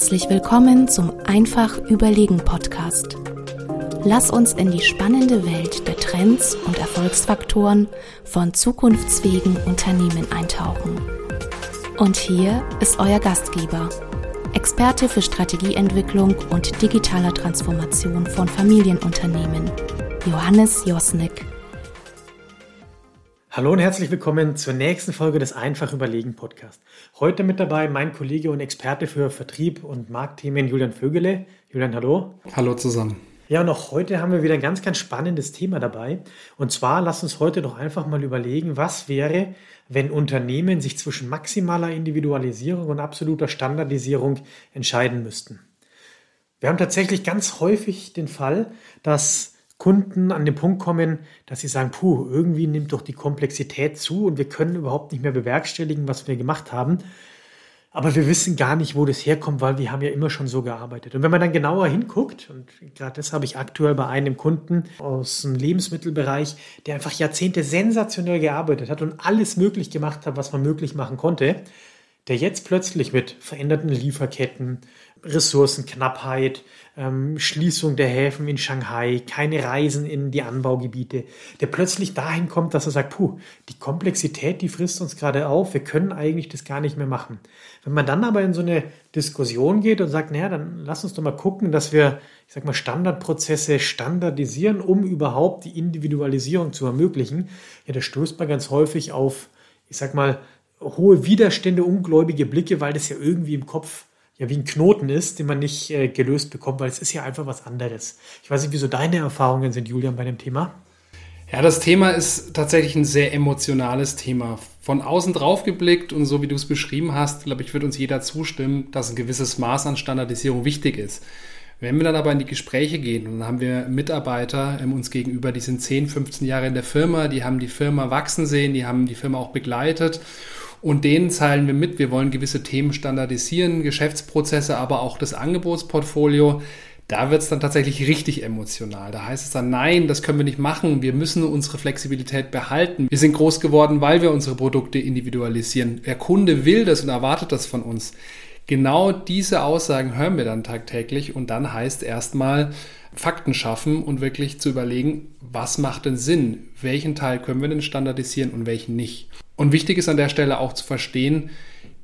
Herzlich willkommen zum Einfach Überlegen Podcast. Lass uns in die spannende Welt der Trends und Erfolgsfaktoren von zukunftsfähigen Unternehmen eintauchen. Und hier ist euer Gastgeber, Experte für Strategieentwicklung und digitaler Transformation von Familienunternehmen, Johannes Josnick. Hallo und herzlich willkommen zur nächsten Folge des Einfach Überlegen Podcast. Heute mit dabei mein Kollege und Experte für Vertrieb und Marktthemen Julian Vögele. Julian, hallo. Hallo zusammen. Ja, und auch heute haben wir wieder ein ganz, ganz spannendes Thema dabei. Und zwar lass uns heute doch einfach mal überlegen, was wäre, wenn Unternehmen sich zwischen maximaler Individualisierung und absoluter Standardisierung entscheiden müssten. Wir haben tatsächlich ganz häufig den Fall, dass Kunden an den Punkt kommen, dass sie sagen, puh, irgendwie nimmt doch die Komplexität zu und wir können überhaupt nicht mehr bewerkstelligen, was wir gemacht haben. Aber wir wissen gar nicht, wo das herkommt, weil wir haben ja immer schon so gearbeitet. Und wenn man dann genauer hinguckt, und gerade das habe ich aktuell bei einem Kunden aus dem Lebensmittelbereich, der einfach Jahrzehnte sensationell gearbeitet hat und alles möglich gemacht hat, was man möglich machen konnte, der jetzt plötzlich mit veränderten Lieferketten, Ressourcenknappheit, ähm, Schließung der Häfen in Shanghai, keine Reisen in die Anbaugebiete, der plötzlich dahin kommt, dass er sagt, puh, die Komplexität, die frisst uns gerade auf, wir können eigentlich das gar nicht mehr machen. Wenn man dann aber in so eine Diskussion geht und sagt, naja, dann lass uns doch mal gucken, dass wir, ich sag mal, Standardprozesse standardisieren, um überhaupt die Individualisierung zu ermöglichen, ja, da stößt man ganz häufig auf, ich sag mal, hohe Widerstände, ungläubige Blicke, weil das ja irgendwie im Kopf ja wie ein Knoten ist, den man nicht äh, gelöst bekommt, weil es ist ja einfach was anderes. Ich weiß nicht, wieso deine Erfahrungen sind, Julian, bei dem Thema. Ja, das Thema ist tatsächlich ein sehr emotionales Thema. Von außen drauf geblickt und so wie du es beschrieben hast, glaube ich, wird uns jeder zustimmen, dass ein gewisses Maß an Standardisierung wichtig ist. Wenn wir dann aber in die Gespräche gehen und dann haben wir Mitarbeiter ähm, uns gegenüber, die sind 10, 15 Jahre in der Firma, die haben die Firma wachsen sehen, die haben die Firma auch begleitet und denen zahlen wir mit. Wir wollen gewisse Themen standardisieren, Geschäftsprozesse, aber auch das Angebotsportfolio. Da wird es dann tatsächlich richtig emotional. Da heißt es dann, nein, das können wir nicht machen. Wir müssen unsere Flexibilität behalten. Wir sind groß geworden, weil wir unsere Produkte individualisieren. Der Kunde will das und erwartet das von uns. Genau diese Aussagen hören wir dann tagtäglich und dann heißt erstmal Fakten schaffen und wirklich zu überlegen, was macht denn Sinn? Welchen Teil können wir denn standardisieren und welchen nicht? Und wichtig ist an der Stelle auch zu verstehen,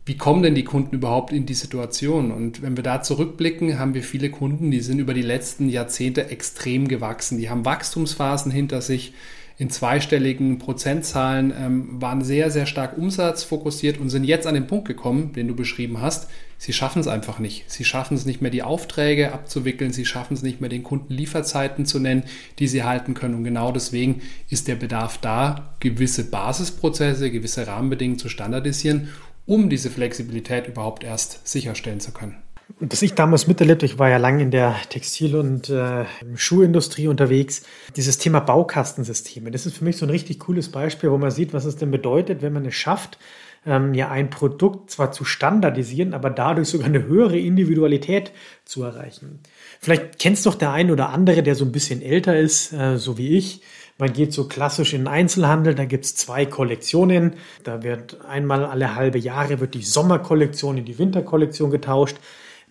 wie kommen denn die Kunden überhaupt in die Situation? Und wenn wir da zurückblicken, haben wir viele Kunden, die sind über die letzten Jahrzehnte extrem gewachsen. Die haben Wachstumsphasen hinter sich in zweistelligen Prozentzahlen, ähm, waren sehr, sehr stark umsatzfokussiert und sind jetzt an den Punkt gekommen, den du beschrieben hast. Sie schaffen es einfach nicht. Sie schaffen es nicht mehr, die Aufträge abzuwickeln. Sie schaffen es nicht mehr, den Kunden Lieferzeiten zu nennen, die sie halten können. Und genau deswegen ist der Bedarf da, gewisse Basisprozesse, gewisse Rahmenbedingungen zu standardisieren, um diese Flexibilität überhaupt erst sicherstellen zu können. Das ich damals miterlebt, ich war ja lange in der Textil- und äh, Schuhindustrie unterwegs, dieses Thema Baukastensysteme. Das ist für mich so ein richtig cooles Beispiel, wo man sieht, was es denn bedeutet, wenn man es schafft, ähm, ja ein Produkt zwar zu standardisieren, aber dadurch sogar eine höhere Individualität zu erreichen. Vielleicht kennst doch der ein oder andere, der so ein bisschen älter ist, äh, so wie ich. Man geht so klassisch in den Einzelhandel, da gibt's zwei Kollektionen. Da wird einmal alle halbe Jahre wird die Sommerkollektion in die Winterkollektion getauscht.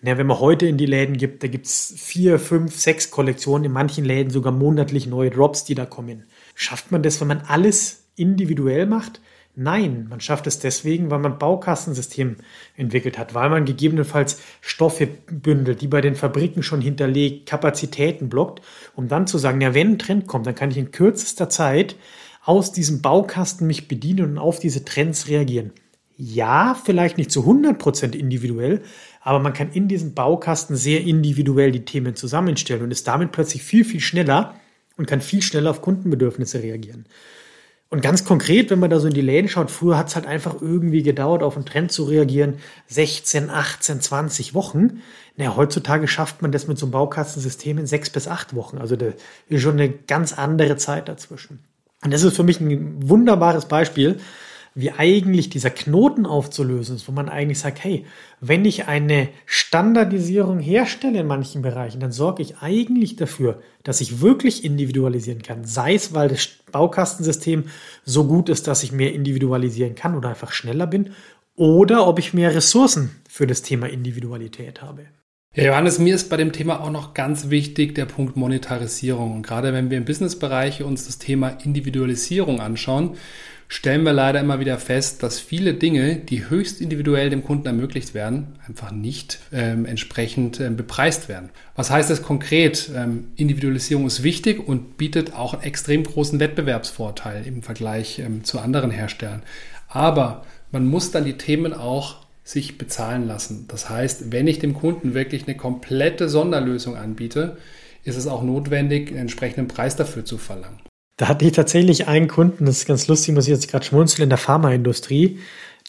Ja, wenn man heute in die Läden gibt, da gibt's vier, fünf, sechs Kollektionen, in manchen Läden sogar monatlich neue Drops, die da kommen. Schafft man das, wenn man alles individuell macht? Nein, man schafft es deswegen, weil man Baukastensystem entwickelt hat, weil man gegebenenfalls Stoffe bündelt, die bei den Fabriken schon hinterlegt, Kapazitäten blockt, um dann zu sagen, ja, wenn ein Trend kommt, dann kann ich in kürzester Zeit aus diesem Baukasten mich bedienen und auf diese Trends reagieren. Ja, vielleicht nicht zu 100% individuell, aber man kann in diesem Baukasten sehr individuell die Themen zusammenstellen und ist damit plötzlich viel, viel schneller und kann viel schneller auf Kundenbedürfnisse reagieren. Und ganz konkret, wenn man da so in die Läden schaut, früher hat es halt einfach irgendwie gedauert, auf einen Trend zu reagieren, 16, 18, 20 Wochen. Naja, heutzutage schafft man das mit so einem Baukastensystem in sechs bis acht Wochen. Also da ist schon eine ganz andere Zeit dazwischen. Und das ist für mich ein wunderbares Beispiel, wie eigentlich dieser Knoten aufzulösen ist, wo man eigentlich sagt, hey, wenn ich eine Standardisierung herstelle in manchen Bereichen, dann sorge ich eigentlich dafür, dass ich wirklich individualisieren kann. Sei es, weil das Baukastensystem so gut ist, dass ich mehr individualisieren kann oder einfach schneller bin, oder ob ich mehr Ressourcen für das Thema Individualität habe. Ja, Johannes, mir ist bei dem Thema auch noch ganz wichtig der Punkt Monetarisierung. Und gerade wenn wir im Businessbereich uns das Thema Individualisierung anschauen, stellen wir leider immer wieder fest, dass viele Dinge, die höchst individuell dem Kunden ermöglicht werden, einfach nicht ähm, entsprechend ähm, bepreist werden. Was heißt das konkret? Ähm, Individualisierung ist wichtig und bietet auch einen extrem großen Wettbewerbsvorteil im Vergleich ähm, zu anderen Herstellern. Aber man muss dann die Themen auch sich bezahlen lassen. Das heißt, wenn ich dem Kunden wirklich eine komplette Sonderlösung anbiete, ist es auch notwendig, einen entsprechenden Preis dafür zu verlangen. Da hatte ich tatsächlich einen Kunden, das ist ganz lustig, muss ich jetzt gerade schmunzeln, in der Pharmaindustrie,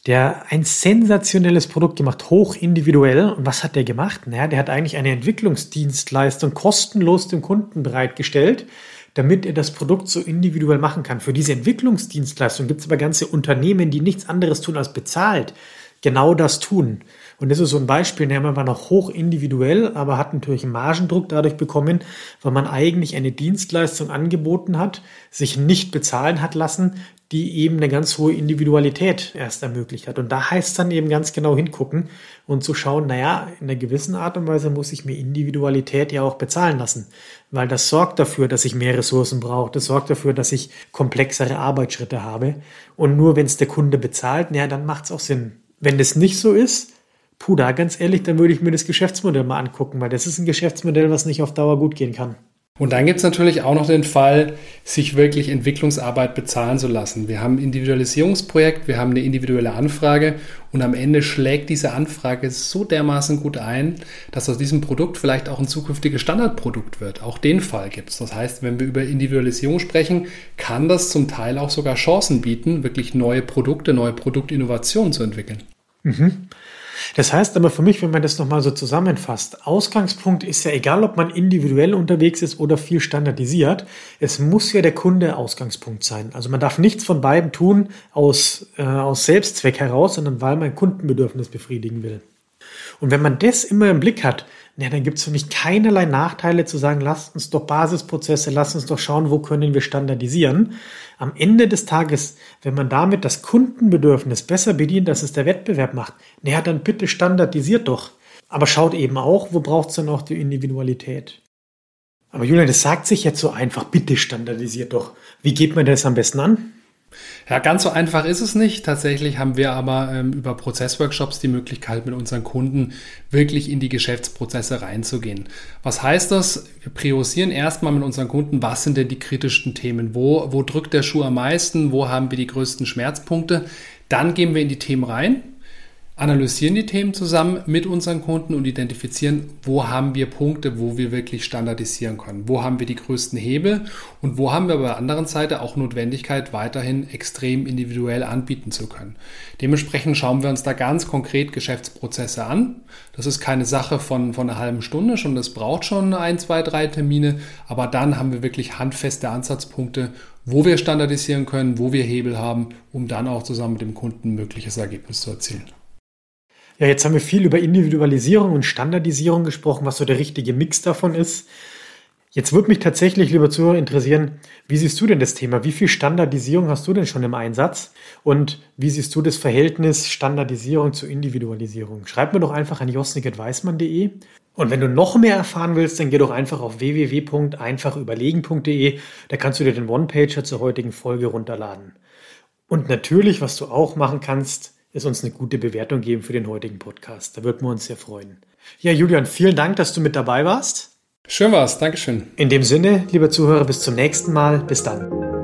der ein sensationelles Produkt gemacht, hoch individuell. Und was hat der gemacht? Naja, der hat eigentlich eine Entwicklungsdienstleistung kostenlos dem Kunden bereitgestellt, damit er das Produkt so individuell machen kann. Für diese Entwicklungsdienstleistung gibt es aber ganze Unternehmen, die nichts anderes tun als bezahlt, genau das tun. Und das ist so ein Beispiel, der war noch hoch individuell, aber hat natürlich einen Margendruck dadurch bekommen, weil man eigentlich eine Dienstleistung angeboten hat, sich nicht bezahlen hat lassen, die eben eine ganz hohe Individualität erst ermöglicht hat. Und da heißt es dann eben ganz genau hingucken und zu schauen, naja, in einer gewissen Art und Weise muss ich mir Individualität ja auch bezahlen lassen, weil das sorgt dafür, dass ich mehr Ressourcen brauche, das sorgt dafür, dass ich komplexere Arbeitsschritte habe. Und nur wenn es der Kunde bezahlt, naja, dann macht es auch Sinn. Wenn das nicht so ist, Puh, da ganz ehrlich, dann würde ich mir das Geschäftsmodell mal angucken, weil das ist ein Geschäftsmodell, was nicht auf Dauer gut gehen kann. Und dann gibt es natürlich auch noch den Fall, sich wirklich Entwicklungsarbeit bezahlen zu lassen. Wir haben ein Individualisierungsprojekt, wir haben eine individuelle Anfrage und am Ende schlägt diese Anfrage so dermaßen gut ein, dass aus diesem Produkt vielleicht auch ein zukünftiges Standardprodukt wird. Auch den Fall gibt es. Das heißt, wenn wir über Individualisierung sprechen, kann das zum Teil auch sogar Chancen bieten, wirklich neue Produkte, neue Produktinnovationen zu entwickeln. Mhm. Das heißt aber für mich, wenn man das nochmal so zusammenfasst, Ausgangspunkt ist ja egal, ob man individuell unterwegs ist oder viel standardisiert, es muss ja der Kunde Ausgangspunkt sein. Also man darf nichts von beiden tun aus, äh, aus Selbstzweck heraus, sondern weil man Kundenbedürfnis befriedigen will. Und wenn man das immer im Blick hat, ja, dann gibt es für mich keinerlei Nachteile zu sagen, lasst uns doch Basisprozesse, lasst uns doch schauen, wo können wir standardisieren. Am Ende des Tages, wenn man damit das Kundenbedürfnis besser bedient, als es der Wettbewerb macht, naja, dann bitte standardisiert doch. Aber schaut eben auch, wo braucht es dann auch die Individualität. Aber Julian, das sagt sich jetzt so einfach, bitte standardisiert doch. Wie geht man das am besten an? Ja, ganz so einfach ist es nicht. Tatsächlich haben wir aber ähm, über Prozessworkshops die Möglichkeit, mit unseren Kunden wirklich in die Geschäftsprozesse reinzugehen. Was heißt das? Wir priorisieren erstmal mit unseren Kunden, was sind denn die kritischsten Themen? Wo, wo drückt der Schuh am meisten? Wo haben wir die größten Schmerzpunkte? Dann gehen wir in die Themen rein analysieren die Themen zusammen mit unseren Kunden und identifizieren, wo haben wir Punkte, wo wir wirklich standardisieren können, wo haben wir die größten Hebel und wo haben wir auf der anderen Seite auch Notwendigkeit, weiterhin extrem individuell anbieten zu können. Dementsprechend schauen wir uns da ganz konkret Geschäftsprozesse an. Das ist keine Sache von, von einer halben Stunde, schon das braucht schon ein, zwei, drei Termine, aber dann haben wir wirklich handfeste Ansatzpunkte, wo wir standardisieren können, wo wir Hebel haben, um dann auch zusammen mit dem Kunden ein mögliches Ergebnis zu erzielen. Ja, jetzt haben wir viel über Individualisierung und Standardisierung gesprochen, was so der richtige Mix davon ist. Jetzt würde mich tatsächlich, lieber Zuhörer, interessieren, wie siehst du denn das Thema? Wie viel Standardisierung hast du denn schon im Einsatz? Und wie siehst du das Verhältnis Standardisierung zu Individualisierung? Schreib mir doch einfach an josnik.weismann.de. Und wenn du noch mehr erfahren willst, dann geh doch einfach auf www.einfachüberlegen.de. Da kannst du dir den One-Pager zur heutigen Folge runterladen. Und natürlich, was du auch machen kannst, es uns eine gute Bewertung geben für den heutigen Podcast. Da würden wir uns sehr freuen. Ja, Julian, vielen Dank, dass du mit dabei warst. Schön war's. Dankeschön. In dem Sinne, lieber Zuhörer, bis zum nächsten Mal. Bis dann.